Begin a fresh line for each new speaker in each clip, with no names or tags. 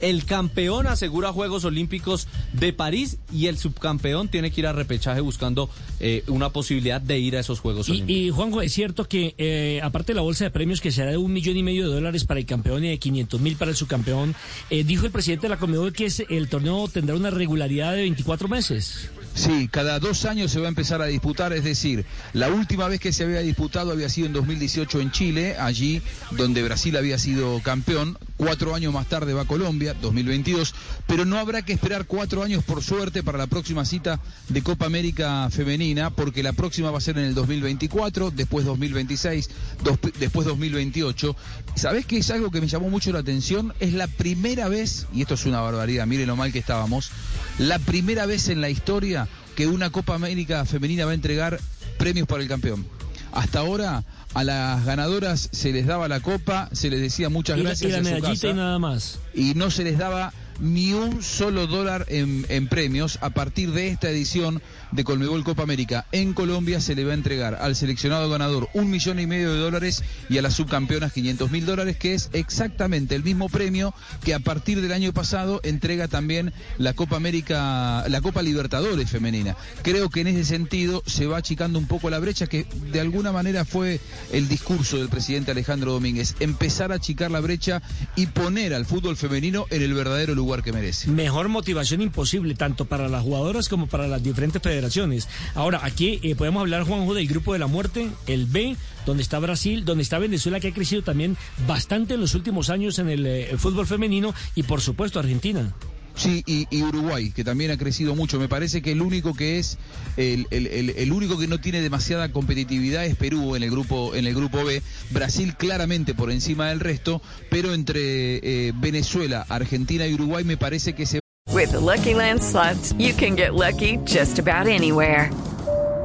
El campeón asegura Juegos Olímpicos de París y el subcampeón tiene que ir a repechaje buscando eh, una posibilidad de ir a esos Juegos
Y,
Olímpicos.
y Juanjo, es cierto que eh, aparte de la bolsa de premios que será de un millón y medio de dólares para el campeón y de 500 mil para el subcampeón, eh, dijo el presidente de la Comedor que es- el torneo tendrá una regularidad de 24 meses.
Sí, cada dos años se va a empezar a disputar, es decir, la última vez que se había disputado había sido en 2018 en Chile, allí donde Brasil había sido campeón, cuatro años más tarde va Colombia, 2022, pero no habrá que esperar cuatro años por suerte para la próxima cita de Copa América Femenina, porque la próxima va a ser en el 2024, después 2026, dos- después 2028. ¿Sabés qué es algo que me llamó mucho la atención? Es la primera vez, y esto es una barbaridad, miren lo mal que estábamos, la primera vez en la historia que una Copa América femenina va a entregar premios para el campeón. Hasta ahora a las ganadoras se les daba la copa, se les decía muchas
Y la,
gracias
y la
en su
medallita
casa,
y nada más.
y no se les daba ni un solo dólar en, premios. A partir de esta edición de Colmebol Copa América en Colombia se le va a entregar al seleccionado ganador un millón y medio de dólares y a las subcampeonas 500 mil dólares, que es exactamente el mismo premio que a partir del año pasado entrega también la Copa América, la Copa Libertadores femenina. Creo que en ese sentido se va achicando un poco la brecha que de alguna manera fue el discurso del presidente Alejandro Domínguez, empezar a achicar la brecha y poner al fútbol femenino en el verdadero lugar que merece.
Mejor motivación imposible, tanto para las jugadoras como para las diferentes federaciones. Ahora, aquí eh, podemos hablar, Juanjo, del grupo de la muerte, el B, donde está Brasil, donde está Venezuela, que ha crecido también bastante en los últimos años en el eh, fútbol femenino, y por supuesto Argentina.
Sí, y, y Uruguay, que también ha crecido mucho. Me parece que el único que es, el, el- el- el único que no tiene demasiada competitividad es Perú en el grupo, en el grupo B. Brasil claramente por encima del resto, pero entre eh, Venezuela, Argentina y Uruguay me parece que se
With the.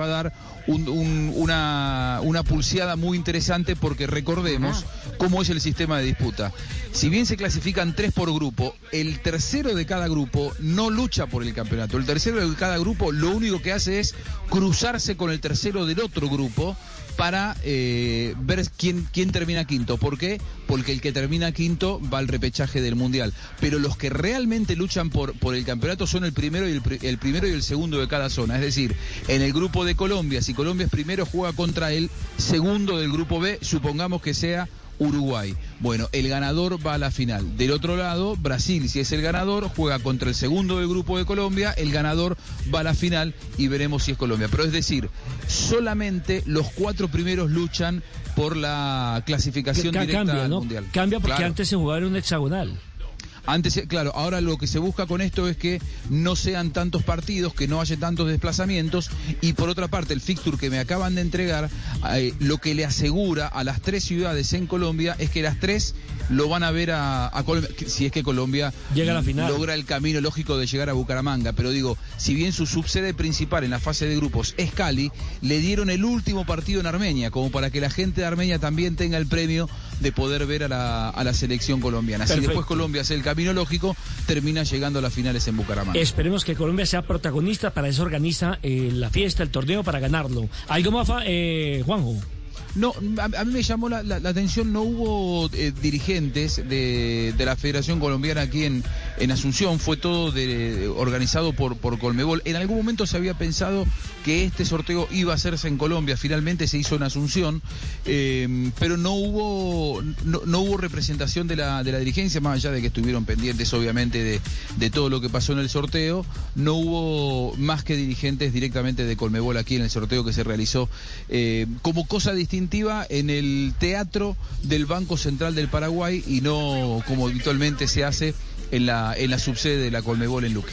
Va a dar un- un- una, una pulseada muy interesante porque recordemos cómo es el sistema de disputa. Si bien se clasifican tres por grupo, el tercero de cada grupo no lucha por el campeonato. El tercero de cada grupo lo único que hace es cruzarse con el tercero del otro grupo para eh, ver quién, quién termina quinto. ¿Por qué? Porque el que termina quinto va al repechaje del Mundial. Pero los que realmente luchan por, por el campeonato son el primero, y el, el primero y el segundo de cada zona. Es decir, en el grupo de Colombia, si Colombia es primero, juega contra el segundo del grupo B, supongamos que sea Uruguay. Bueno, el ganador va a la final. Del otro lado, Brasil, si es el ganador, juega contra el segundo del grupo de Colombia, el ganador va a la final y veremos si es Colombia. Pero es decir, solamente los cuatro primeros luchan por la clasificación
Ca-
directa
cambia,
al
¿no?
Mundial.
Cambia porque
Claro.
antes se jugaba en un hexagonal.
Antes, claro, ahora lo que se busca con esto es que no sean tantos partidos, que no haya tantos desplazamientos y por otra parte el fixture que me acaban de entregar, eh, lo que le asegura a las tres ciudades en Colombia es que las tres lo van a ver a, a Colombia, si es que Colombia
Llega a la final.
logra el camino lógico de llegar a Bucaramanga, pero digo, si bien su subsede principal en la fase de grupos es Cali, le dieron el último partido en Armenia, como para que la gente de Armenia también tenga el premio de poder ver a la, a la selección colombiana. Si
Perfecto.
después Colombia hace el camino lógico, termina llegando a las finales en Bucaramanga.
Esperemos que Colombia sea protagonista, para eso organiza eh, la fiesta, el torneo, para ganarlo. ¿Algo más, eh, Juanjo?
No, a, mí me llamó la, la- atención, no hubo eh, dirigentes de, de la Federación Colombiana aquí en, en Asunción, fue todo de- organizado por, por Colmebol. En algún momento se había pensado que este sorteo iba a hacerse en Colombia, finalmente se hizo en Asunción, eh, pero no hubo, no, no hubo representación de la, de la dirigencia, más allá de que estuvieron pendientes obviamente de, de todo lo que pasó en el sorteo, no hubo más que dirigentes directamente de Colmebol aquí en el sorteo que se realizó eh, como cosa en el teatro del Banco Central del Paraguay y no como habitualmente se hace en la, en la subsede de la Colmebol en Luque.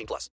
18 plus.